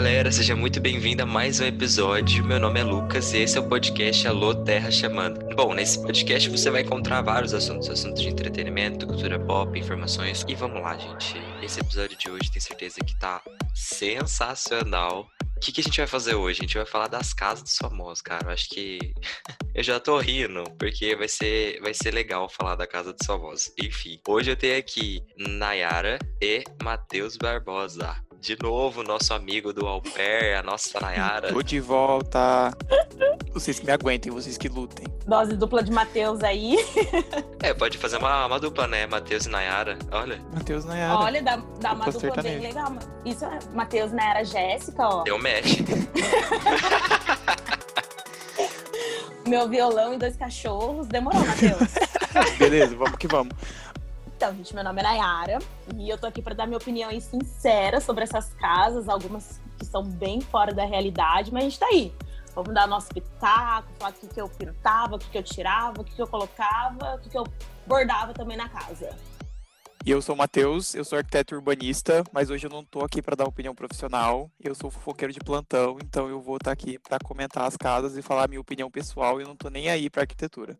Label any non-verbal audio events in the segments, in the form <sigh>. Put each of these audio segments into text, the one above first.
Galera, seja muito bem-vindo a mais um episódio. Meu nome é Lucas e esse é o podcast Alô Terra Chamando. Bom, nesse podcast você vai encontrar vários assuntos, assuntos de entretenimento, cultura pop, informações. E vamos lá, gente. Esse episódio de hoje tenho certeza que tá sensacional. O que, que a gente vai fazer hoje? A gente vai falar das casas dos famosos, cara. Eu acho que <laughs> eu já tô rindo, porque vai ser, vai ser legal falar da casa dos famosos. Enfim, hoje eu tenho aqui Nayara e Matheus Barbosa de novo nosso amigo do Alper, a nossa Nayara. Tô de volta. Vocês que me aguentem, vocês que lutem. Dose dupla de Matheus aí. É, pode fazer uma, uma dupla, né? Matheus e Nayara. Olha. Matheus Nayara. Olha, dá, dá uma dupla bem legal. Isso é Matheus Nayara Jéssica, ó. Deu match. <laughs> Meu violão e dois cachorros. Demorou, Matheus. <laughs> Beleza, vamos que vamos. Então, gente, meu nome é Nayara e eu tô aqui pra dar minha opinião aí sincera sobre essas casas, algumas que são bem fora da realidade, mas a gente tá aí. Vamos dar nosso pitaco, falar o que, que eu pintava, o que, que eu tirava, o que, que eu colocava, o que, que eu bordava também na casa. E eu sou o Matheus, eu sou arquiteto urbanista, mas hoje eu não tô aqui para dar opinião profissional. Eu sou fofoqueiro de plantão, então eu vou estar aqui para comentar as casas e falar a minha opinião pessoal e eu não tô nem aí pra arquitetura.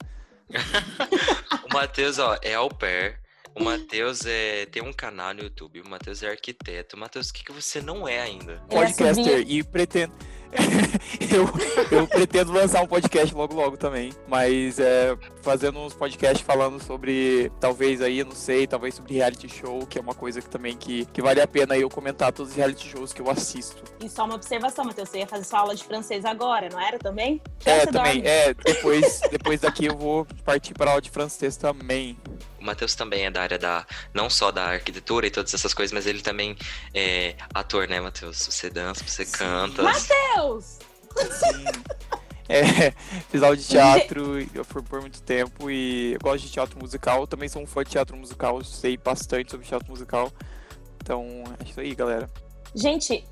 <laughs> o Matheus, ó, é au pair. O Matheus é, tem um canal no YouTube. O Matheus é arquiteto. Matheus, o que, que você não é ainda? É Podcaster e pretendo. <laughs> eu, eu pretendo lançar um podcast logo logo também. Mas é, fazendo uns podcasts falando sobre, talvez aí, não sei, talvez sobre reality show, que é uma coisa que também que, que vale a pena eu comentar todos os reality shows que eu assisto. E só uma observação, Matheus, você ia fazer sua aula de francês agora, não era também? É, Você também. dorme. É, depois, depois daqui eu vou partir para aula de francês também. O Matheus também é da área da. Não só da arquitetura e todas essas coisas, mas ele também é ator, né, Matheus? Você dança, você canta. Matheus! Sim. É, fiz aula de teatro eu fui por muito tempo e eu gosto de teatro musical. Eu também sou um fã de teatro musical, sei bastante sobre teatro musical. Então, é isso aí, galera. Gente,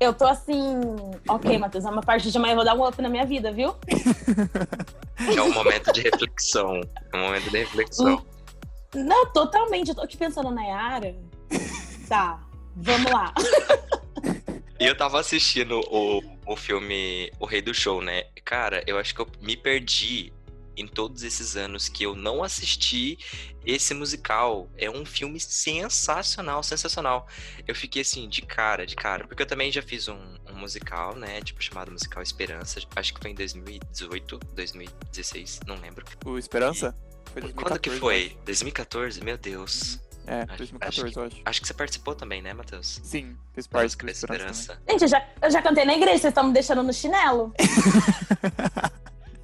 eu tô assim. Ok, <clears throat> Matheus, a partir de amanhã eu vou dar um up na minha vida, viu? É um momento de reflexão. É um momento de reflexão. <laughs> Não, totalmente. Eu tô aqui pensando na Yara. Tá, vamos lá. E eu tava assistindo o, o filme O Rei do Show, né? Cara, eu acho que eu me perdi em todos esses anos que eu não assisti esse musical. É um filme sensacional, sensacional. Eu fiquei assim, de cara, de cara. Porque eu também já fiz um, um musical, né? Tipo, chamado Musical Esperança. Acho que foi em 2018, 2016, não lembro. O Esperança? Foi Quando que 2014, foi? 2014? Meu Deus. eu acho. É, Acho- 2014, acho eu acho. Acho que você participou também, né, Matheus? Sim, fiz parte da Esperança. também. Gente, eu já, eu já cantei na igreja, vocês estão me deixando no chinelo.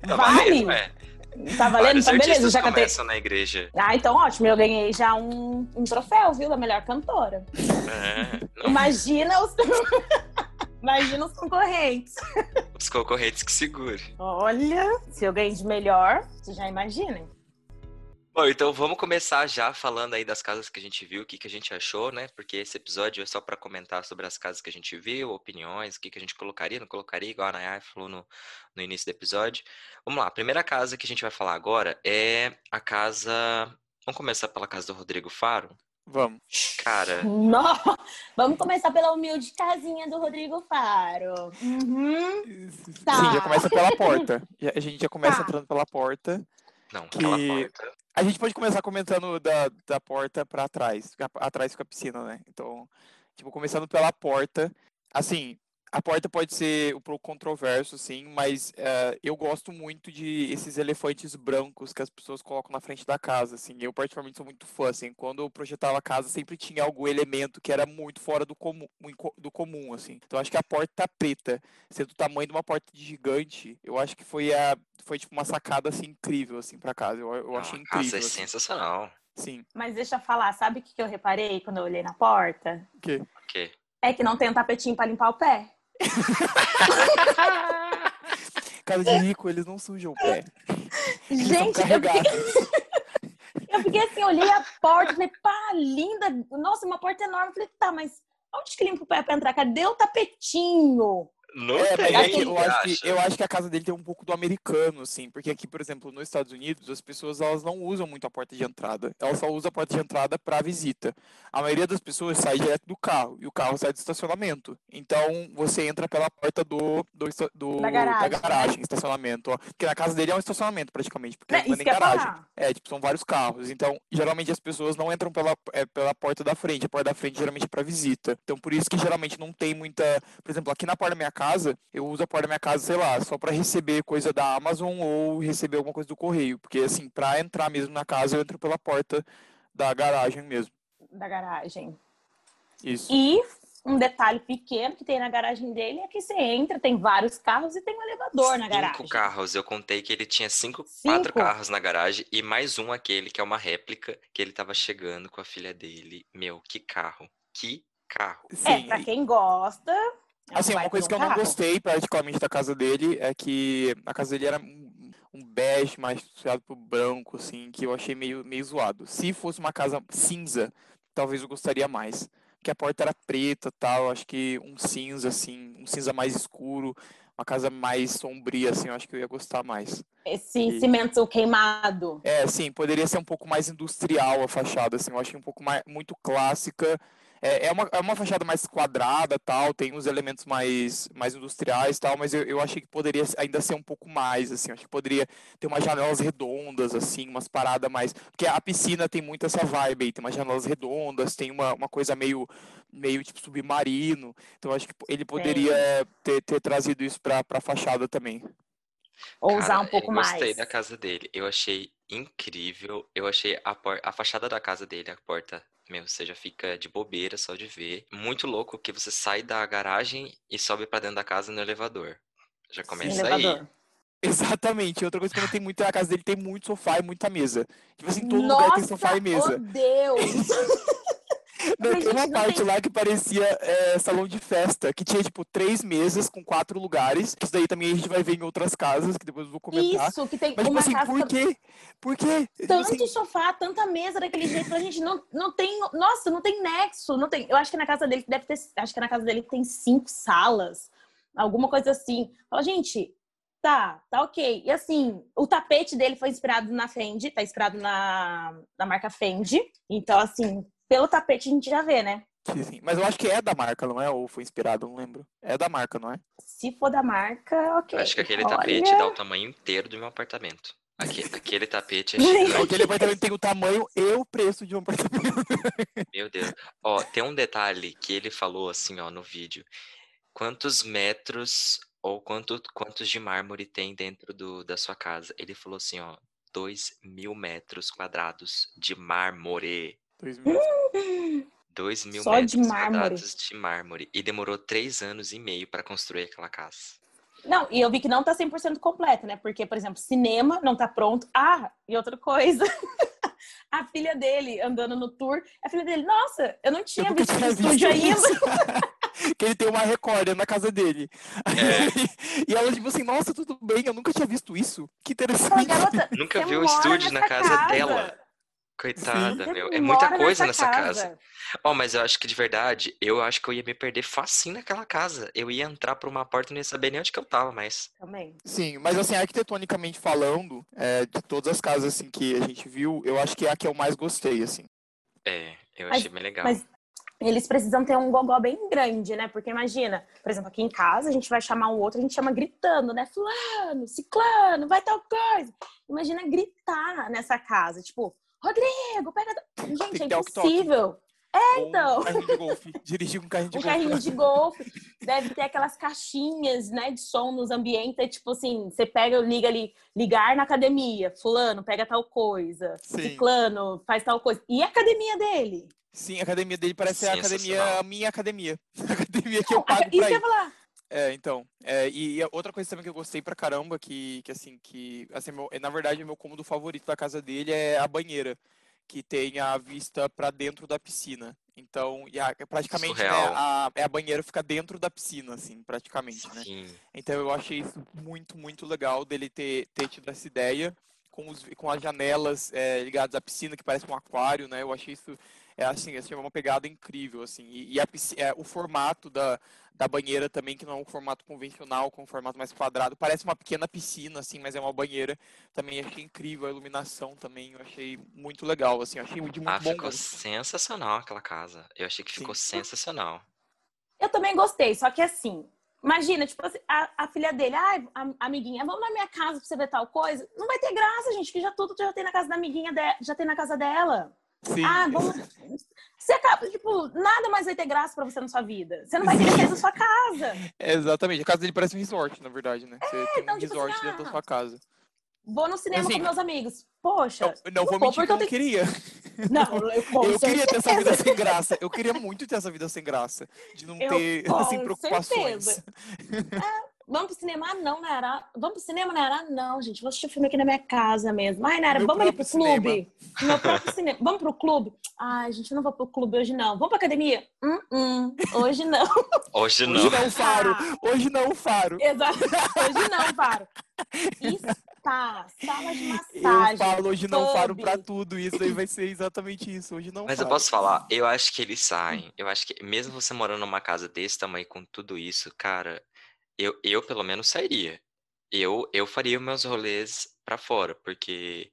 Tá Vale? valendo, é. Tá valendo? Então, beleza, eu já cantei. na igreja. Ah, então ótimo, eu ganhei já um, um troféu, viu, da melhor cantora. É, não, Imagina os. <laughs> Imagina os concorrentes. <laughs> os concorrentes que segure. Olha, se eu ganhei de melhor, vocês já imaginem. Bom, então vamos começar já falando aí das casas que a gente viu, o que, que a gente achou, né? Porque esse episódio é só para comentar sobre as casas que a gente viu, opiniões, o que, que a gente colocaria, não colocaria, igual a Nayar falou no, no início do episódio. Vamos lá, a primeira casa que a gente vai falar agora é a casa. Vamos começar pela casa do Rodrigo Faro? Vamos. Cara, Não. <laughs> Vamos começar pela humilde casinha do Rodrigo Faro. Uhum. Tá. Sim, já começa pela <laughs> porta. Já- A gente já começa Tá. entrando pela porta. não, Que- pela porta. A gente pode começar comentando da, da porta pra trás. Atrás fica a piscina, né? Então, tipo, começando pela porta. Assim, a porta pode ser um pouco controverso, sim, mas eh, eu gosto muito de esses elefantes brancos que as pessoas colocam na frente da casa, assim. Eu, particularmente, sou muito fã, assim. Quando eu projetava a casa, sempre tinha algum elemento que era muito fora do comum, do comum assim. Então, acho que a porta preta, sendo do tamanho de uma porta de gigante, eu acho que foi a... Foi, tipo, uma sacada, assim, incrível, assim, pra casa. Eu, eu Não, achei a casa incrível, é assim. sensacional. Sim. Mas deixa eu falar, sabe o que eu reparei quando eu olhei na porta? O quê? O quê? É que não tem um tapetinho pra limpar o pé. <laughs> Casa de rico, eles não sujam o pé. Eles Gente, eu fiquei, eu fiquei assim, olhei a porta, falei, pá, linda. Nossa, uma porta enorme. Falei, tá, mas onde que limpa o pé pra entrar? Cadê o tapetinho? Não É, tem, que eu, acho que, eu acho que a casa dele tem um pouco do americano, assim, porque aqui, por exemplo, nos Estados Unidos, as pessoas elas não usam muito a porta de entrada. Elas só usam a porta de entrada para visita. A maioria das pessoas sai direto do carro, e o carro sai do estacionamento. Então, você entra pela porta do, do, do- Da garagem, né? estacionamento. Ó. Porque na casa dele é um estacionamento, praticamente, porque Né, não é nem garagem. É, tipo, são vários carros. Então, geralmente as pessoas não entram pela, é, pela porta da frente. A porta da frente geralmente é para visita. Então, por isso que geralmente não tem muita. Por exemplo, aqui na porta da minha casa, eu uso a porta da minha casa, sei lá, só para receber coisa da Amazon ou receber alguma coisa do correio. Porque, assim, para entrar mesmo na casa, eu entro pela porta da garagem mesmo. Da garagem. Isso. E um detalhe pequeno que tem na garagem dele é que você entra, tem vários carros e tem um elevador na garagem. Cinco carros. Eu contei que ele tinha cinco, Cinco? quatro carros na garagem e mais um aquele que é uma réplica que ele tava chegando com a filha dele. Meu, que carro. Que carro. É, Sim, pra quem gosta. Assim, uma coisa que eu não carro. gostei particularmente da casa dele é que a casa dele era um, bege mais puxado pro branco, assim, que eu achei meio, meio zoado. Se fosse uma casa cinza, talvez eu gostaria mais. Porque a porta era preta tal, acho que um cinza, assim, um cinza mais escuro, uma casa mais sombria, assim, eu acho que eu ia gostar mais. Esse E- cimento queimado. É, sim, poderia ser um pouco mais industrial a fachada, assim, eu achei um pouco mais, muito clássica. É, é, uma, é uma fachada mais quadrada, tal, tem uns elementos mais, mais industriais, tal, mas eu, eu achei que poderia ainda ser um pouco mais, assim, acho que poderia ter umas janelas redondas, assim, umas paradas mais... Porque a piscina tem muito essa vibe aí, tem umas janelas redondas, tem uma, uma coisa meio, meio, tipo, submarino, então eu acho que ele poderia ter, ter trazido isso pra, pra fachada também. Ou usar Cara, um pouco eu gostei mais. da casa dele. Eu achei incrível. Eu achei a, por... a fachada da casa dele, a porta, meu, você já fica de bobeira só de ver. Muito louco que você sai da garagem e sobe pra dentro da casa no elevador. Já começa aí. elevador. Exatamente. Outra coisa que eu notei muito é a casa dele tem muito sofá e muita mesa. Tipo assim, todo lugar tem sofá e mesa. Oh Deus! <laughs> Não, tem uma parte tem- lá que parecia é, salão de festa, que tinha, tipo, três mesas com quatro lugares. Isso daí também a gente vai ver em outras casas, que depois eu vou comentar. Isso, que tem Mas, tipo uma assim, casa por quê? Por quê? Tipo tanto assim, sofá, tanta mesa daquele jeito, a gente não, não tem, nossa, não tem nexo, não tem. Eu acho que na casa dele deve ter, acho que na casa dele tem cinco salas, alguma coisa assim. Fala, gente, tá, tá ok. E assim, o tapete dele foi inspirado na Fendi, tá inspirado na, na marca Fendi. Então, assim, pelo tapete a gente já vê, né? sim, sim. Mas eu acho que é da marca, não é? Ou foi inspirado, não lembro. É da marca, não é? Se for da marca, ok. Eu acho que aquele Olha, tapete dá o tamanho inteiro do meu apartamento. Aque- <laughs> Aquele tapete é gigante. Aquele apartamento tem o tamanho e o preço de um apartamento. <laughs> Meu Deus. Ó, tem um detalhe que ele falou assim, ó, no vídeo. Quantos metros ou quanto, quantos de mármore tem dentro do, da sua casa? Ele falou assim, ó, 2 mil metros quadrados de mármore. Dois mil. 2 mil Só de metros mármore. quadrados de mármore. E demorou três anos e meio para construir aquela casa. Não, e eu vi que não tá 100% completo, né? Porque, por exemplo, cinema não tá pronto. Ah, e outra coisa. <laughs> a filha dele andando no tour, a filha dele, nossa, eu não Eu tinha nunca visto visto estúdio ainda. isso. <laughs> <laughs> que ele tem uma recorda na casa dele. É. e ela, tipo assim, nossa, tudo bem, eu nunca tinha visto isso. Que interessante. garota, Nunca viu o estúdio na nessa casa dela. Coitada, Você meu. É muita coisa nessa casa. casa. Ó, mas eu acho que de verdade, eu acho que eu ia me perder facinho naquela casa. Eu ia entrar por uma porta e não ia saber nem onde que eu tava mais. Também. Sim, mas assim, arquitetonicamente falando, é, de todas as casas assim, que a gente viu, eu acho que é a que eu mais gostei, assim. É, eu Mas- achei bem legal. mas- Eles precisam ter um gogó bem grande, né? Porque imagina, por exemplo, aqui em casa a gente vai chamar um outro, a gente chama gritando, né? Fulano, ciclano, vai tal coisa. Imagina gritar nessa casa, tipo, Rodrigo, pega. Gente, que é impossível. Ou então. Um carrinho de golfe. <laughs> Dirigir com um carrinho de Um golfe. carrinho de golfe, deve ter aquelas caixinhas, né, de som nos ambientes, é tipo assim, você pega, liga ali, ligar na academia, fulano, pega tal coisa, Sim. ciclano, faz tal coisa. E a academia dele? Sim, a academia dele parece a academia, Sensacional. a minha academia. <laughs> A academia que eu Não, a- pago isso que pra eu ia ir. falar. É, então. é, e, e outra coisa também que eu gostei pra caramba, que, que assim, que. Assim, meu- na verdade, o meu cômodo favorito da casa dele é a banheira. Que tem a vista pra dentro da piscina. Então, e a- praticamente, né, a, é a banheira fica dentro da piscina, assim, praticamente, né? Sim. Então eu achei isso muito, muito legal dele ter, ter tido essa ideia com, os, com as janelas é, ligadas à piscina, que parece um aquário, né? Eu achei isso é assim, assim uma pegada incrível, assim. E, e a, é, o formato da, da banheira também, que não é um formato convencional, com um formato mais quadrado, parece uma pequena piscina, assim, mas é uma banheira. Também achei incrível a iluminação também, eu achei muito legal, assim, achei de muito ah, bom. ficou sensacional aquela casa. Eu achei que ficou Sim. sensacional. Eu também gostei, só que assim, Imagina, tipo assim, a, a, filha dele, ai, ah, amiguinha, vamos na minha casa pra você ver tal coisa. Não vai ter graça, gente, que já tudo já tem na casa da amiguinha, de, já tem na casa dela. Sim. Ah, vamos. Você acaba, tipo, nada mais vai ter graça pra você na sua vida. Você não vai ter sair da sua casa. exatamente. A casa dele parece um resort, na verdade, né? Você é, tem então, um tipo resort assim, dentro ah, da sua casa. Vou no cinema assim, com meus amigos. Poxa. Eu, não, vou mentir que eu não queria. <laughs> Não, eu, <laughs> eu queria ter essa vida sem graça. Eu queria muito ter essa vida sem graça. De não eu, ter, assim, preocupações. É, <laughs> Vamos pro cinema? Ah, não, Nara. Vamos pro cinema, Nara? Não, gente, vou assistir o filme aqui na minha casa mesmo. Ai, Nara, vamos ali pro clube? Cinema. Meu próprio cinema. Vamos pro clube? Ai, gente, não vou pro clube hoje, não. Vamos pra academia? Hum, hum. Hoje não. Hoje não. Hoje não, Faro. Hoje não, Faro. Exato. Hoje não, Faro. Spa, sala de massagem. Eu falo hoje não Faro pra tudo. Isso aí vai ser exatamente isso. Hoje não Mas faro. eu posso falar, eu acho que eles saem. Eu acho que mesmo você morando numa casa desse tamanho com tudo isso, cara, eu, eu pelo menos sairia. Eu, eu faria meus rolês para fora, porque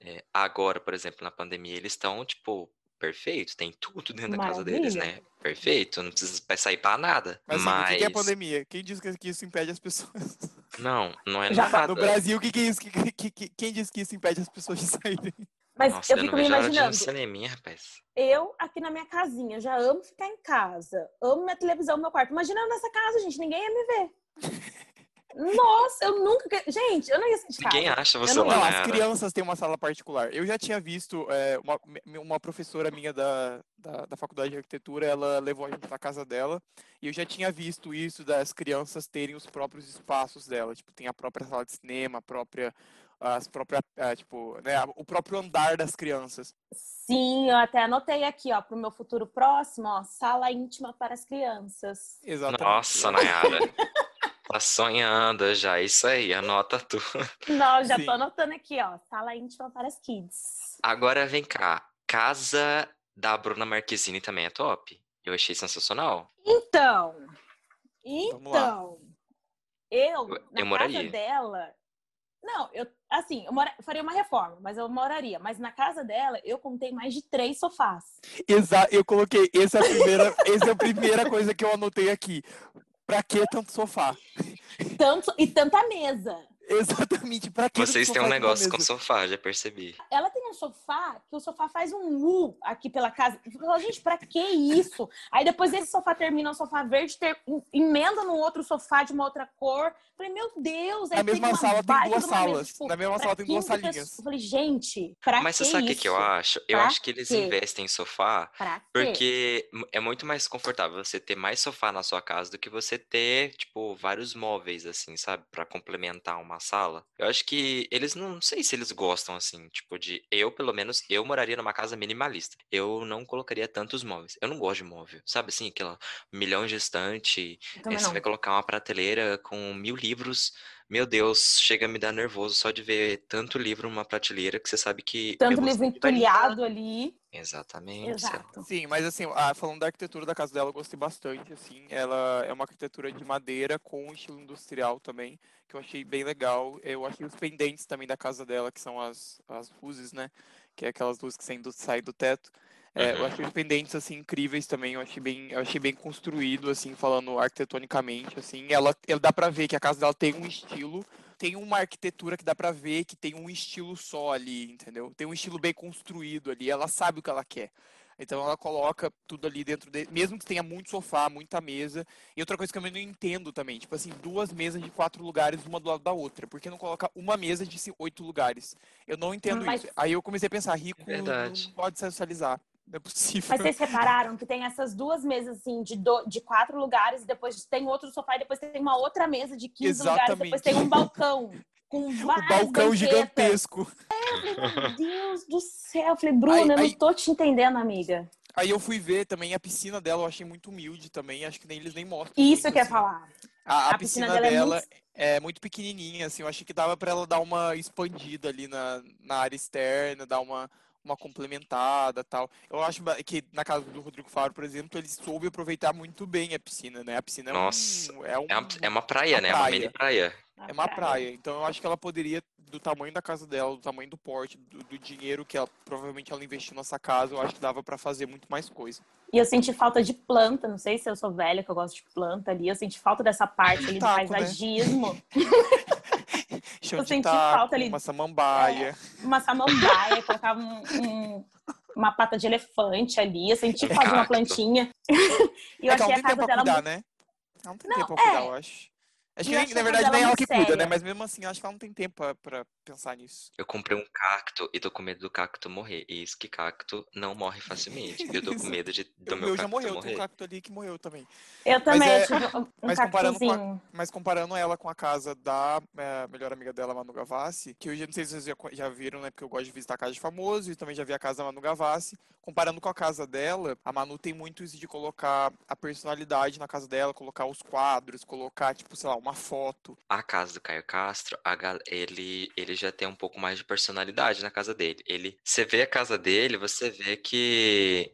é, agora, por exemplo, na pandemia, eles estão, tipo, perfeito, tem tudo dentro Maravilha. da casa deles, né? Perfeito, não precisa sair para nada. Mas, assim, mas... o que é a pandemia? Quem diz que isso impede as pessoas? <laughs> Não, não é Já nada. No Brasil, o que, que é isso? Que, que, que, quem diz que isso impede as pessoas de saírem? Mas Nossa, eu fico eu me imaginando. Cineminha, rapaz. Eu aqui na minha casinha, já amo ficar em casa, amo minha televisão, meu quarto. Imagina eu nessa casa, gente, ninguém ia me ver. Nossa, eu nunca. Gente, eu não ia de Ninguém acha você não, lá. Não, as crianças têm uma sala particular. Eu já tinha visto é, uma, uma professora minha da, da, da, faculdade de arquitetura, ela levou a gente pra casa dela. E eu já tinha visto isso das crianças terem os próprios espaços dela. Tipo, tem a própria sala de cinema, a própria. As próprias, é, tipo, né, o próprio andar das crianças. Sim, eu até anotei aqui, ó, pro meu futuro próximo, ó, sala íntima para as crianças. Exatamente. Nossa, Nayara. <laughs> Tá sonhando já, isso aí, anota tudo. <laughs> Não, já Sim. tô anotando aqui, ó. Sala íntima para as kids. Agora vem cá. Casa da Bruna Marquezine também é top. Eu achei sensacional. Então. Então. Eu, na eu moraria. casa dela. Não, eu assim, eu mora, faria uma reforma, mas eu moraria. Mas na casa dela, eu contei mais de três sofás. Exato, eu coloquei. Essa é a primeira, essa é a primeira coisa que eu anotei aqui. Pra que tanto sofá? Tanto, e tanta mesa. <laughs> Exatamente, pra que Vocês têm um negócio com sofá, já percebi. Ela tem um sofá que o sofá faz um U aqui pela casa. Falou, gente, pra que isso? Aí depois esse sofá termina, o sofá verde ter, emenda no outro sofá de uma outra cor. Falei, meu Deus. Na mesma sala tem duas salas. tipo, Na mesma sala tem duas salinhas. Eu falei, gente, pra Mas que você sabe o que eu acho? Eu pra acho que eles quê? investem em sofá porque é muito mais confortável você ter mais sofá na sua casa do que você ter, tipo, vários móveis, assim, sabe? Pra complementar uma sala. Eu acho que eles não sei se eles gostam assim, tipo de eu pelo menos eu moraria numa casa minimalista. Eu não colocaria tantos móveis. Eu não gosto de móvel, sabe assim, aquela milhão de estante. Aí você vai colocar uma prateleira com mil livros. Meu Deus, chega a me dar nervoso só de ver tanto livro numa prateleira que você sabe que. Tanto livro entulhado ali. Exatamente. Exato. Sim, mas assim, ah, falando da arquitetura da casa dela, eu gostei bastante, assim. Ela é uma arquitetura de madeira com estilo industrial também, que eu achei bem legal. Eu achei os pendentes também da casa dela, que são as, as luzes, né? Que é aquelas luzes que saem do, saem do teto. É, eu achei os pendentes assim incríveis também. Eu achei bem, eu achei bem construído assim, falando arquitetonicamente assim. Ela, ela dá para ver que a casa dela tem um estilo, tem uma arquitetura que dá para ver que tem um estilo só ali, entendeu? Tem um estilo bem construído ali. Ela sabe o que ela quer. Então ela coloca tudo ali dentro de, mesmo que tenha muito sofá, muita mesa. E outra coisa que eu não entendo também, tipo assim, duas mesas de quatro lugares, uma do lado da outra. Por que não coloca uma mesa de oito lugares? Eu não entendo Mas... isso. Aí eu comecei a pensar, rico é não pode socializar. Não é possível. Mas vocês repararam que tem essas duas mesas, assim, de, do, de quatro lugares, depois tem outro sofá, e depois tem uma outra mesa de 15 Exatamente. lugares, depois tem um balcão. Com <laughs> o balcão banquetas. gigantesco. É, falei, meu Deus do céu. Eu falei, Bruna, aí, eu não tô te entendendo, amiga. Aí eu fui ver também a piscina dela, eu achei muito humilde também, acho que nem eles nem mostram. Isso eu quero assim. falar. A, a A piscina piscina, dela é muito- é muito pequenininha, assim. Eu achei que dava pra ela dar uma expandida ali na, na área externa, dar uma, uma complementada tal. Eu acho que na casa do Rodrigo Faro, por exemplo, ele soube aproveitar muito bem a piscina, né? A piscina é Nossa, um, é um É uma, é uma praia, uma né? Uma mini praia. é uma praia. Então eu acho que ela poderia, do tamanho da casa dela, do tamanho do porte, do, do dinheiro que ela provavelmente ela investiu nessa casa, eu acho que dava pra fazer muito mais coisa. E eu senti falta de planta, não sei se eu sou velha, que eu gosto de planta ali. Eu senti falta dessa parte ali do Taco, né? paisagismo. Chão <laughs> Eu senti taco, falta ali- uma samambaia. Uma samambaia, <laughs> colocava um- um- uma pata de elefante ali. Eu senti Um falta de uma plantinha. <laughs> e eu é achei a casa dela cuidar, muito né? Não tem Não, tempo pra cuidar, é. eu acho. Acho E que, nem- na casa verdade, nem ela muito que cuida, né? Mas mesmo assim, acho que ela não tem tempo pra, pra pensar nisso. Eu comprei um cacto e tô com medo do cacto morrer. E isso que cacto não morre facilmente. Eu tô com <laughs> medo de, do O meu meu já cacto morreu, tem morrer. um cacto ali que morreu também. Eu também é- eu tive um, <laughs> mas comparando com a-. Mas comparando ela com a casa da eh, melhor amiga dela, Manu Gavassi, que eu já não sei se vocês já, já viram, né? Porque eu gosto de visitar a casa de famoso e também já vi a casa da Manu Gavassi. Comparando com a casa dela, a Manu tem muito isso de colocar a personalidade na casa dela, colocar os quadros, colocar, tipo, sei lá, uma foto. A casa do Caio Castro, a gal- ele, ele já tem um pouco mais de personalidade na casa dele. Ele, você vê a casa dele, você vê que,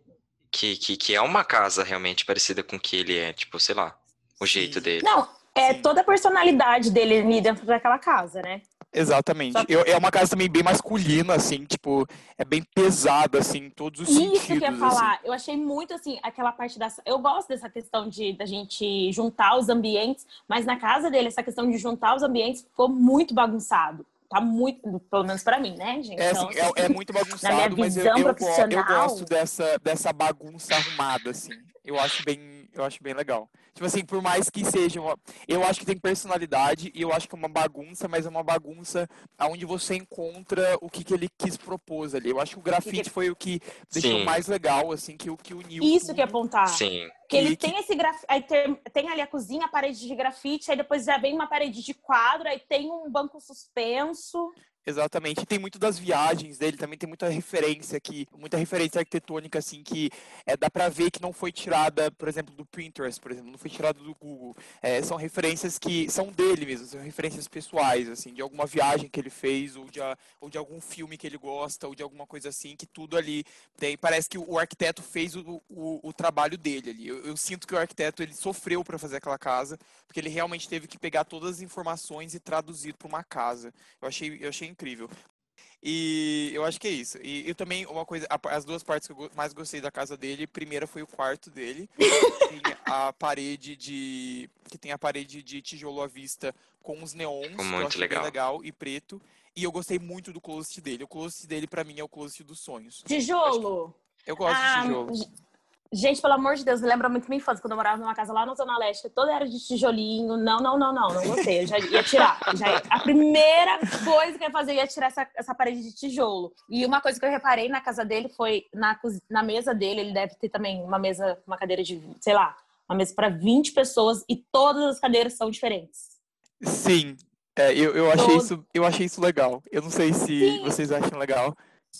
que, que, que é uma casa realmente parecida com o que ele é, tipo, sei lá, o jeito Sim. dele. Não, é Sim. toda a personalidade dele ali dentro daquela casa, né? Exatamente. Eu- é uma casa também bem masculina, assim, tipo, é bem pesada, assim, em todos os Isso sentidos. que eu ia assim. falar. Eu achei muito assim, aquela parte da. Eu gosto dessa questão de da gente juntar os ambientes, mas na casa dele, essa questão de juntar os ambientes ficou muito bagunçado. Tá muito, pelo menos pra mim, né, gente? É, Então, assim, é, é <laughs> muito bagunçado, mas eu, visão eu, eu gosto dessa, dessa bagunça arrumada, assim. Eu acho bem, eu acho bem legal. Tipo assim, por mais que seja uma... Eu acho que tem personalidade e eu acho que é uma bagunça, mas é uma bagunça onde você encontra o que, que ele quis propor ali. Eu acho que o grafite foi o que deixou Sim. mais legal, assim, que, o que uniu Isso que é tudo. apontar. Sim. Porque ele E que- tem esse grafite, aí tem, tem ali a cozinha, a parede de grafite, aí depois já vem uma parede de quadro, aí tem um banco suspenso. Exatamente. E tem muito das viagens dele, também tem muita referência aqui, muita referência arquitetônica, assim, que é, dá pra ver que não foi tirada, por exemplo, do Pinterest, por exemplo, não foi tirada do Google. É, são referências que são dele mesmo, são referências pessoais, assim, de alguma viagem que ele fez, ou de, ou de algum filme que ele gosta, ou de alguma coisa assim, que tudo ali tem. Parece que o arquiteto fez o, o, o trabalho dele ali. Eu, eu sinto que o arquiteto ele sofreu para fazer aquela casa, porque ele realmente teve que pegar todas as informações e traduzir para uma casa. Eu achei, eu achei incrível. E eu acho que é isso. E eu também, uma coisa, as duas partes que eu mais gostei da casa dele, primeira foi o quarto dele. <laughs> tem a parede de. que tem a parede de tijolo à vista com os neons, Ficou que eu muito achei legal. bem legal, e preto. E eu gostei muito do closet dele. O closet dele, pra mim, é o closet dos sonhos. Tijolo. Eu gosto Ah, de tijolo. Gente, pelo amor de Deus, lembra muito minha infância, quando eu morava numa casa lá na Zona Leste, toda era de tijolinho. Não, não, não, não, não gostei. Eu já ia tirar. Já ia- a primeira coisa que eu ia fazer ia tirar essa, essa parede de tijolo. E uma coisa que eu reparei na casa dele foi na, na mesa dele, ele deve ter também uma mesa, uma cadeira de, sei lá, uma mesa para 20 pessoas e todas as cadeiras são diferentes. Sim. É, eu, eu, achei Todo- isso, eu achei isso legal. Eu não sei se Sim. vocês acham legal.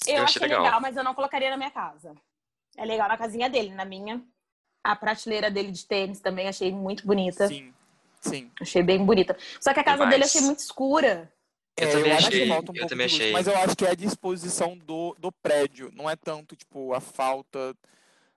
Eu, Eu achei legal. legal. mas eu não colocaria na minha casa. É legal na casinha dele, na minha. A prateleira dele de tênis também achei muito bonita. Sim. Sim. Achei bem bonita. Só que a casa dele eu Demais. achei muito escura. Eu É, também acho achei, um eu também de luz, achei. mas eu acho que é a disposição do, do prédio, não é tanto, tipo, a falta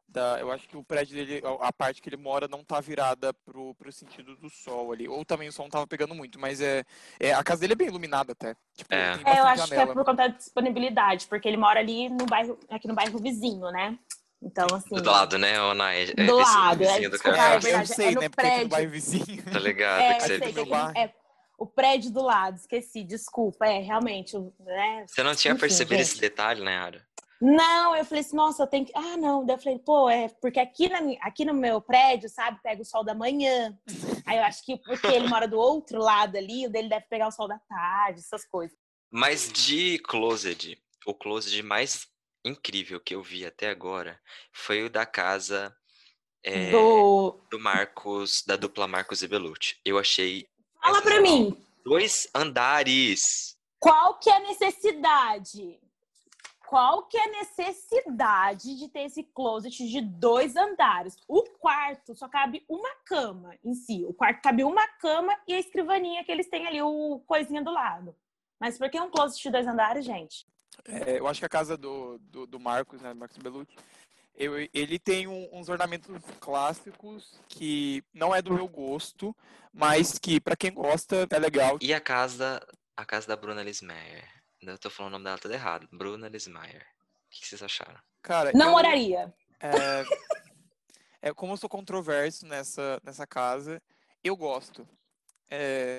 da... Eu acho que o prédio dele, a parte que ele mora não tá virada pro, pro sentido do sol ali, ou também o sol não tava pegando muito, mas é, é a casa dele é bem iluminada até, tipo, É. tem É, eu acho que é janela. por conta da disponibilidade, porque ele mora ali no bairro, aqui no bairro vizinho, né? Então, assim. Do lado, né, Ona? É, é Do vizinho- lado, é, vizinho do desculpa, Caio é É, Castro. eu sei, é no né, porque prédio. bairro vizinho... Tá ligado? É, que sei do meu que é o prédio do lado, esqueci, desculpa. É, realmente, né? você não tinha Enfim, percebido gente. esse detalhe, né, Ara? Não, eu falei assim, nossa, eu tenho que. Ah, não. Daí eu falei, pô, é porque aqui, na, aqui no meu prédio, sabe, pega o sol da manhã. Aí eu acho que porque ele mora do outro lado ali, o dele deve pegar o sol da tarde, essas coisas. Mas de closet, o closet mais incrível que eu vi até agora foi o da casa é, Do. do Marcos, da dupla Marcos e Belucci. Eu achei Fala pra sensacional. mim, dois andares. qual que é a necessidade? qual que é a necessidade de ter esse closet de dois andares? O quarto só cabe uma cama em si. O quarto cabe uma cama e a escrivaninha que eles têm ali, o coisinha do lado. Mas por que um closet de dois andares, gente? É, eu acho que a casa do, do, do Marcos, né, Marcos Belucci, eu, ele tem um, uns ornamentos clássicos que não é do meu gosto, mas que para quem gosta é legal. E a casa, a casa da Bruna Lismeyer? Eu tô falando o nome dela tudo errado. Bruna Lismayer. O que vocês acharam? Cara, Não eu, moraria. É, é, como eu sou controverso nessa, nessa casa, eu gosto. É,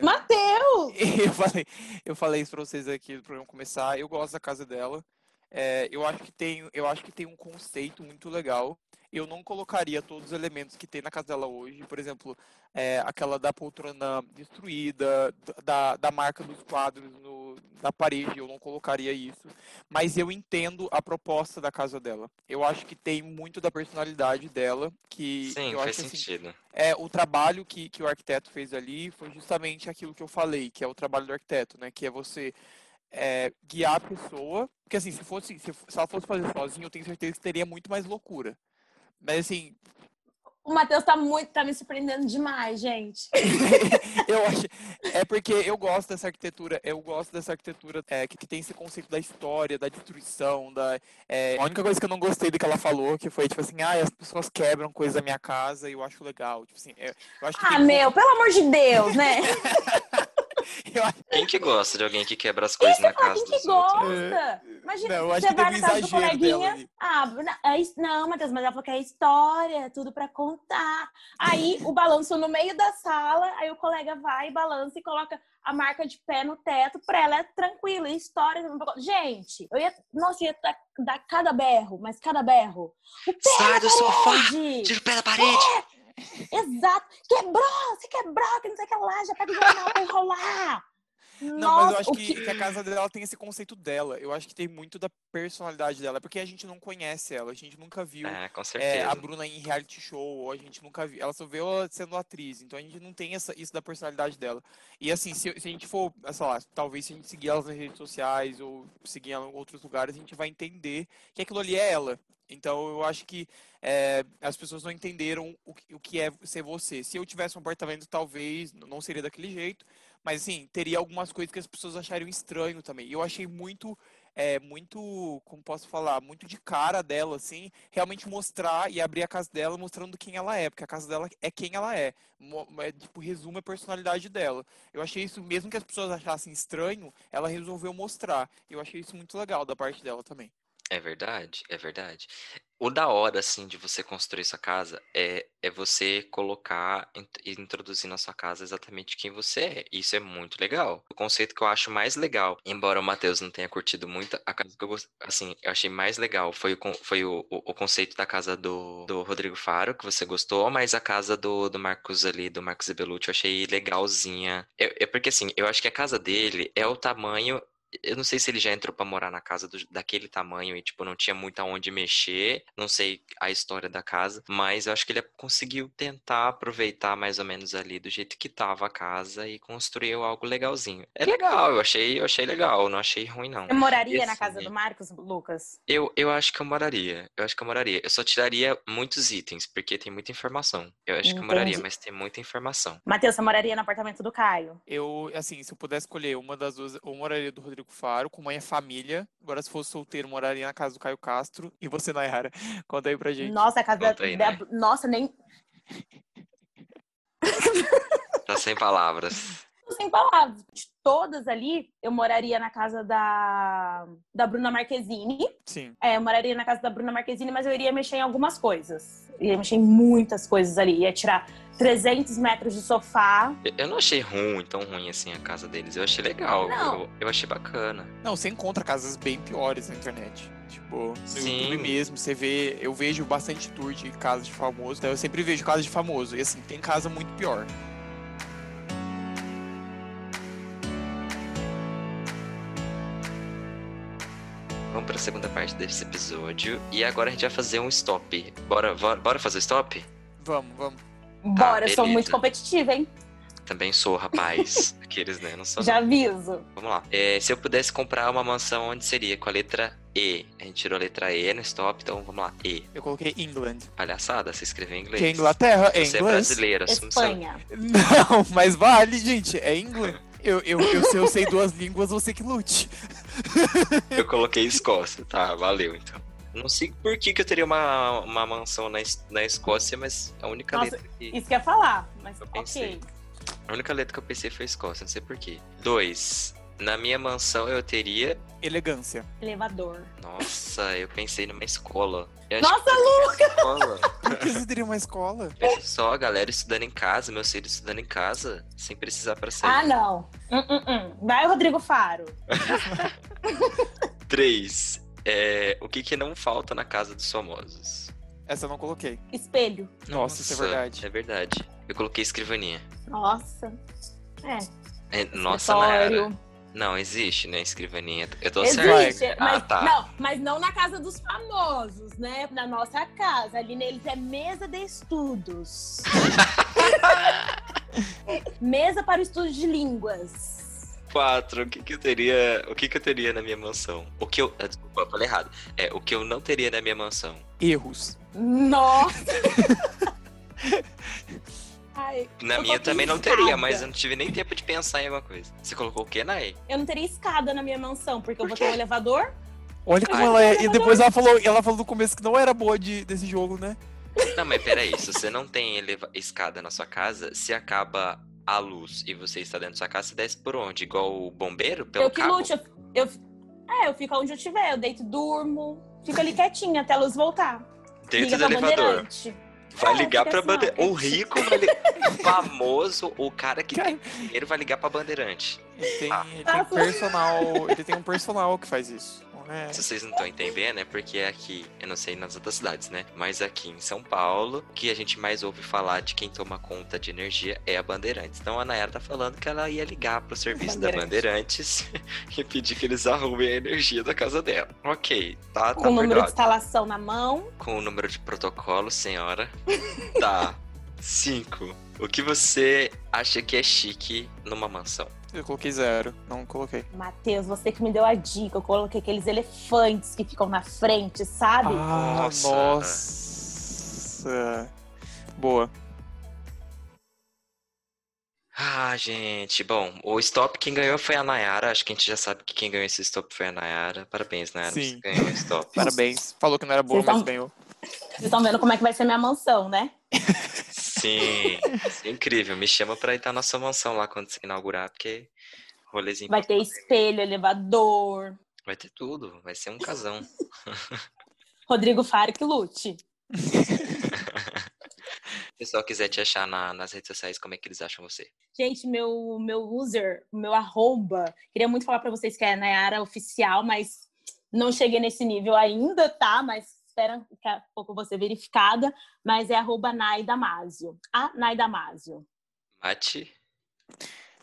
<laughs> eu, falei, eu falei isso pra vocês aqui do programa começar. Eu gosto da casa dela. É, eu, acho que tem, eu acho que tem um conceito muito legal. Eu não colocaria todos os elementos que tem na casa dela hoje. Por exemplo, é, aquela da poltrona destruída, da, da marca dos quadros na parede, eu não colocaria isso. Mas eu entendo a proposta da casa dela. Eu acho que tem muito da personalidade dela. Que Sim, eu faz acho, assim, sentido. é, o trabalho que, que o arquiteto fez ali foi justamente aquilo que eu falei, que é o trabalho do arquiteto, né? Que é você é, guiar a pessoa. Porque assim, se fosse, se, se ela fosse fazer sozinha, eu tenho certeza que teria muito mais loucura. Mas assim, O Matheus tá muito, tá me surpreendendo demais, gente. <laughs> eu acho. É porque eu gosto dessa arquitetura, eu gosto dessa arquitetura é, que, que tem esse conceito da história, da destruição, da. é, a única coisa que eu não gostei do que ela falou, que foi, tipo assim, ah, as pessoas quebram coisas da minha casa e eu acho legal. Tipo assim, é, eu acho que Ah, meu, pelo amor de Deus, né? <laughs> <laughs> Quem que gosta de alguém que quebra as coisas na casa quem que dos outros? gosta? Imagina, Não, você vai na casa do coleguinha. Ah, é não, Matheus, mas ela falou que é história, é tudo pra contar. Aí o balanço no meio da sala, aí o colega vai, balança e coloca a marca de pé no teto pra ela é tranquila, é história. Gente, eu ia. Nossa, ia dar, cada berro, mas cada berro. O pé Sai na do sofá! Tira o pé da parede! Exato! Quebrou! Se quebrou, que não sei o que lá, já pega o jornal pra enrolar! Não, Nossa, mas eu acho o que, que a casa dela tem esse conceito dela. Eu acho que tem muito da personalidade dela, porque a gente não conhece ela, a gente nunca viu É, com é, a Bruna em reality show, ou a gente nunca viu. Ela só vê ela sendo atriz, então a gente não tem essa, isso da personalidade dela. E assim, se, se a gente for, sei lá, talvez se a gente seguir elas nas redes sociais ou seguir ela em outros lugares, a gente vai entender que aquilo ali é ela. Então eu acho que é, as pessoas não entenderam o, que- o que é ser você. Se eu tivesse um apartamento, talvez não seria daquele jeito, mas assim, teria algumas coisas que as pessoas achariam estranho também. E eu achei muito, é, muito, como posso falar, muito de cara dela, assim, realmente mostrar e abrir a casa dela mostrando quem ela é, porque a casa dela é quem ela é. É, tipo, resume a personalidade dela. Eu achei isso, mesmo que as pessoas achassem estranho, ela resolveu mostrar. Eu achei isso muito legal da parte dela também. É verdade, é verdade. O da hora, assim, de você construir sua casa é, é você colocar e introduzir na sua casa exatamente quem você é. Isso é muito legal. O conceito que eu acho mais legal, embora o Matheus não tenha curtido muito, a casa que eu assim, eu achei mais legal foi o, foi o, o, o conceito da casa do, do Rodrigo Faro, que você gostou, mas a casa do, do Marcos ali, do Marcos Belucci, eu achei legalzinha. É, é porque, assim, eu acho que a casa dele é o tamanho eu não sei se ele já entrou pra morar na casa do- daquele tamanho e, tipo, não tinha muito aonde mexer. Não sei a história da casa, mas eu acho que ele conseguiu tentar aproveitar mais ou menos ali do jeito que tava a casa e construiu algo legalzinho. É legal, eu achei, eu achei legal, não achei ruim, não. Você moraria E na assim, casa do Marcos, Lucas? Eu, eu acho que eu moraria. Eu acho que eu moraria. Eu só tiraria muitos itens, porque tem muita informação. Eu acho que eu moraria, Entendi. mas tem muita informação. Matheus, você moraria no apartamento do Caio? Eu, assim, se eu pudesse escolher uma das duas, eu moraria do Rodrigo Faro, com mãe e família. Agora, se fosse solteiro, moraria na casa do Caio Castro. E você, Nayara? Conta aí pra gente. Nossa, a casa da, Conta aí, da- né? Nossa, nem <laughs> Tá sem palavras. tô sem palavras. De todas ali, eu moraria na casa da, da Bruna Marquezine. Sim. É, eu moraria na casa da Bruna Marquezine, mas eu iria mexer em algumas coisas. Ia mexer em muitas coisas ali. Ia tirar 300 metros de sofá. Eu- não achei ruim, tão ruim assim a casa deles. Eu achei legal. Não. Eu, eu achei bacana. Não, você encontra casas bem piores na internet. Tipo, no Sim. YouTube mesmo, você vê. Eu vejo bastante tour de casas de famoso. Então eu sempre vejo casa de famoso. E assim, tem casa muito pior. Vamos para a segunda parte desse episódio. E agora a gente vai fazer um stop. Bora, bora, bora fazer o stop? Vamos, vamos. Bora, eu sou muito competitiva, hein? Também sou, rapaz. <laughs> Aqueles, né? Não sou. Já não. aviso. Vamos lá. É, se eu pudesse comprar uma mansão, onde seria? Com a letra E. A gente tirou a letra E no stop, então vamos lá. E. Eu coloquei England. Palhaçada, você escreveu em inglês. Que é Inglaterra, é Você é brasileira, Espanha. Não, <laughs> mas vale, gente. É England. Eu, eu, eu, se eu sei duas línguas, você que lute. Eu coloquei Escócia, tá, valeu então. Não sei por que, que eu teria uma, uma mansão na, na Escócia, mas a única Nossa, letra que. Isso que eu ia falar, mas Eu pensei. ok. A única letra que eu pensei foi Escócia, não sei por quê. Dois. Na minha mansão eu teria. Elegância. Elevador. Nossa, eu pensei numa escola. Eu Nossa, escola. <laughs> Por que você teria uma escola? Pensa só, a galera estudando em casa, meus filhos estudando em casa, sem precisar pra sair. Ah, não. Hum, hum, hum. Vai, Rodrigo Faro. <laughs> Três. É, o que, que não falta na casa dos famosos? Essa eu não coloquei. Espelho. Nossa, isso é verdade. É verdade. Eu coloquei escrivaninha. Nossa. É. É, nossa, Nayara. Não, existe, né, escrivaninha. Eu tô Existe, certo. mas, Ah, tá. não, mas não na casa dos famosos, né? Na nossa casa. Ali neles é mesa de estudos. <laughs> mesa para o estudo de línguas. Quatro. O que, que eu teria. O que, que eu teria na minha mansão? O que eu. ah, Desculpa, eu falei errado. É, o que eu não teria na minha mansão. Erros. Nossa! <laughs> Ai, Na Eu minha também não escada. teria, mas eu não tive nem tempo de pensar em alguma coisa. Você colocou o quê, Nay? eu não teria escada na minha mansão, porque eu Por vou quê? ter um elevador. Olha como ela é. E depois ela falou, ela falou no começo que não era boa de, desse jogo, né? Não, mas peraí, se você não tem eleva- escada na sua casa, se acaba a luz e você está dentro da sua casa, você desce por onde? Igual o bombeiro? Pelo eu que cabo? lute, eu, eu, é, eu fico onde eu estiver, eu deito, durmo, fico ali quietinha até a luz voltar. Dentro Liga do elevador. bandeirante. Vai É, ligar pra assim, bandeirante. O rico vai ligar. O famoso, o cara que tem dinheiro vai ligar pra bandeirante. Ele tem, Ah. ele tem um personal. Ele tem um personal que faz isso. É? Se vocês não estão entendendo, é porque aqui, eu não sei nas outras cidades, né? Mas aqui em São Paulo, o que a gente mais ouve falar de quem toma conta de energia é a Bandeirantes. Então a Nayara tá falando que ela ia ligar pro serviço da Bandeirante. Bandeirantes <laughs> e pedir que eles arrumem a energia da casa dela. Ok, tá, tá Com o número de instalação na mão. Com o número de protocolo, senhora. tá. <laughs> Cinco. O que você acha que é chique numa mansão? Eu coloquei zero. Não coloquei. Matheus, você que me deu a dica, eu coloquei aqueles elefantes que ficam na frente, sabe? Ah, Nossa. nossa. Boa. Ah, gente, bom, o stop quem ganhou foi a Nayara. Acho que a gente já sabe que quem ganhou esse stop foi a Nayara. Parabéns, Nayara, Sim. você ganhou o stop. Parabéns. Falou que não era boa, Vocês mas tão- ganhou. Vocês estão vendo como é que vai ser minha mansão, né? <laughs> Sim, é incrível. Me chama pra ir na nossa mansão lá quando você inaugurar, porque rolezinho Vai ter espelho, elevador. vai ter tudo, vai ser um casão. <laughs> Rodrigo Faro que lute. <laughs> Se o pessoal quiser te achar na- nas redes sociais, como é que eles acham você? Gente, meu, meu user, meu arroba, queria muito falar pra vocês que é Nayara Oficial, mas não cheguei nesse nível ainda, tá? Mas espera daqui a pouco ser verificada. Mas é arroba Nai Damasio. A Nai Damasio. Mate?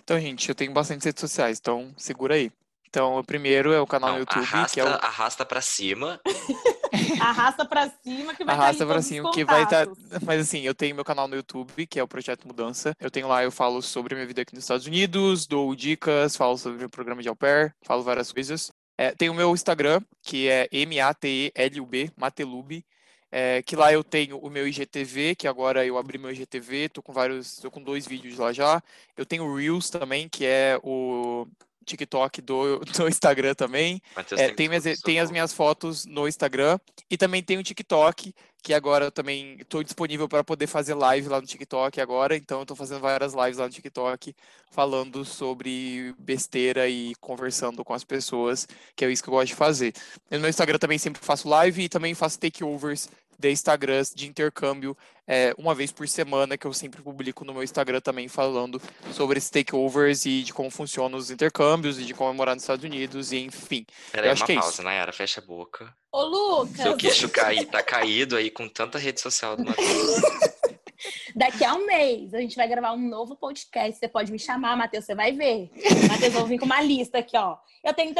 Então, gente, eu tenho bastante redes sociais, então segura aí. Então, o primeiro é o canal no Não, YouTube, arrasta, que é o arrasta pra cima. <laughs> Arrasta pra cima que vai Arrasta estar pra cima, que vai estar. contatos. Mas assim, eu tenho meu canal no YouTube, que é o Projeto Mudança. Eu tenho lá, eu falo sobre a minha vida aqui nos Estados Unidos, dou dicas, falo sobre o programa de au pair, falo várias coisas. É, tem o meu Instagram, que é M-A-T-E-L-U-B, Matelube. é, que lá eu tenho o meu IGTV, que agora eu abri meu IGTV, tô com vários, tô com dois vídeos lá já. Eu tenho o Reels também, que é o TikTok do, <laughs> do Instagram também. É, tem minhas- tem as minhas fotos no Instagram e também tem o TikTok, que agora eu também estou disponível para poder fazer live lá no TikTok agora, então eu estou fazendo várias lives lá no TikTok falando sobre besteira e conversando com as pessoas, que é isso que eu gosto de fazer. No meu Instagram também sempre faço live e também faço takeovers de Instagrams de intercâmbio é, uma vez por semana, que eu sempre publico no meu Instagram também falando sobre esses takeovers e de como funcionam os intercâmbios e de como é morar nos Estados Unidos e enfim. Peraí, eu acho uma que é pausa, isso. Nayara, fecha a boca. Ô, Lucas, Seu queixo cair, tá caído aí com tanta rede social do Matheus. <laughs> daqui a um mês a gente vai gravar um novo podcast. Você pode me chamar, Matheus, você vai ver. Matheus, eu vou vir com uma lista aqui, ó. Eu tenho.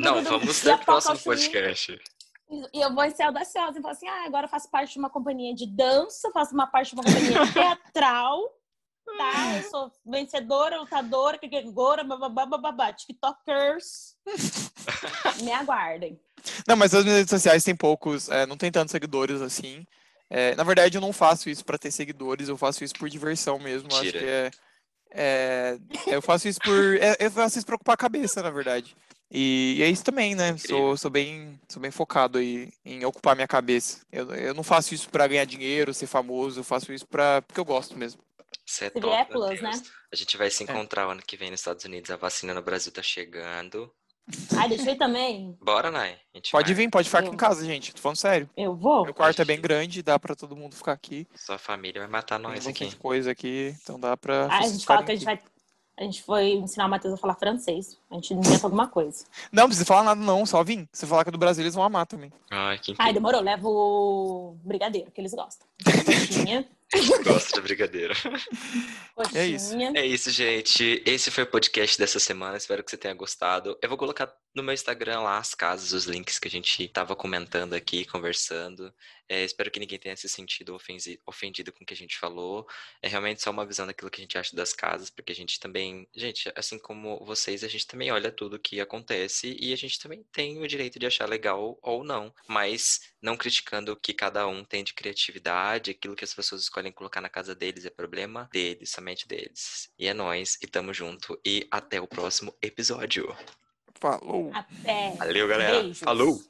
Não, vamos ter o próximo Chuí- podcast. E eu vou ser audaciosa e falar assim: ah, agora eu faço parte de uma companhia de dança, faço uma parte de uma companhia <laughs> teatral. tá? Eu sou vencedora, lutadora, agora, babá, TikTokers. <laughs> Me aguardem. Não, mas as minhas redes sociais tem poucos, é, não tem tantos seguidores assim. É, na verdade, eu não faço isso para ter seguidores, eu faço isso por diversão mesmo. Acho que é, é, eu faço isso por. É, eu faço isso pra ocupar a cabeça, na verdade. E, e é isso também, né? Sou, sou, bem, sou bem focado aí em ocupar minha cabeça. Eu, eu não faço isso para ganhar dinheiro, ser famoso, eu faço isso pra, porque eu gosto mesmo. Você é top, plus, né? A gente vai se é. encontrar é. ano que vem nos Estados Unidos. A vacina no Brasil tá chegando. Ai, deixa eu ir também. Bora, Nai. Pode vai. vir, pode ficar eu... aqui em casa, gente. Tô falando sério. Eu vou. Meu quarto é bem grande, dá pra todo mundo ficar aqui. Sua família vai matar nós Tem aqui. coisa aqui, então dá pra. Ah, a gente fala que a gente vai a gente foi ensinar o Matheus a falar francês. A gente inventa alguma coisa. Não, não precisa falar nada, não, só vim. Se falar que é do Brasil, eles vão amar também. Ai, que Ai, demorou. Leva o brigadeiro, que eles gostam. <laughs> Coxinha. <laughs> Gosto de brigadeiro. É isso. É isso, gente. Esse foi o podcast dessa semana. Espero que você tenha gostado. Eu vou colocar no meu Instagram lá as casas, os links que a gente tava comentando aqui, conversando. É, espero que ninguém tenha se sentido ofendido com o que a gente falou. É realmente só uma visão daquilo que a gente acha das casas, porque a gente também, gente, assim como vocês, a gente também olha tudo que acontece e a gente também tem o direito de achar legal ou não, mas não criticando o que cada um tem de criatividade, aquilo que as pessoas escolhem colocar na casa deles é problema deles, somente deles. E é nós, e tamo junto e até o próximo episódio. Falou. Até. Valeu, galera. Beijos. Falou.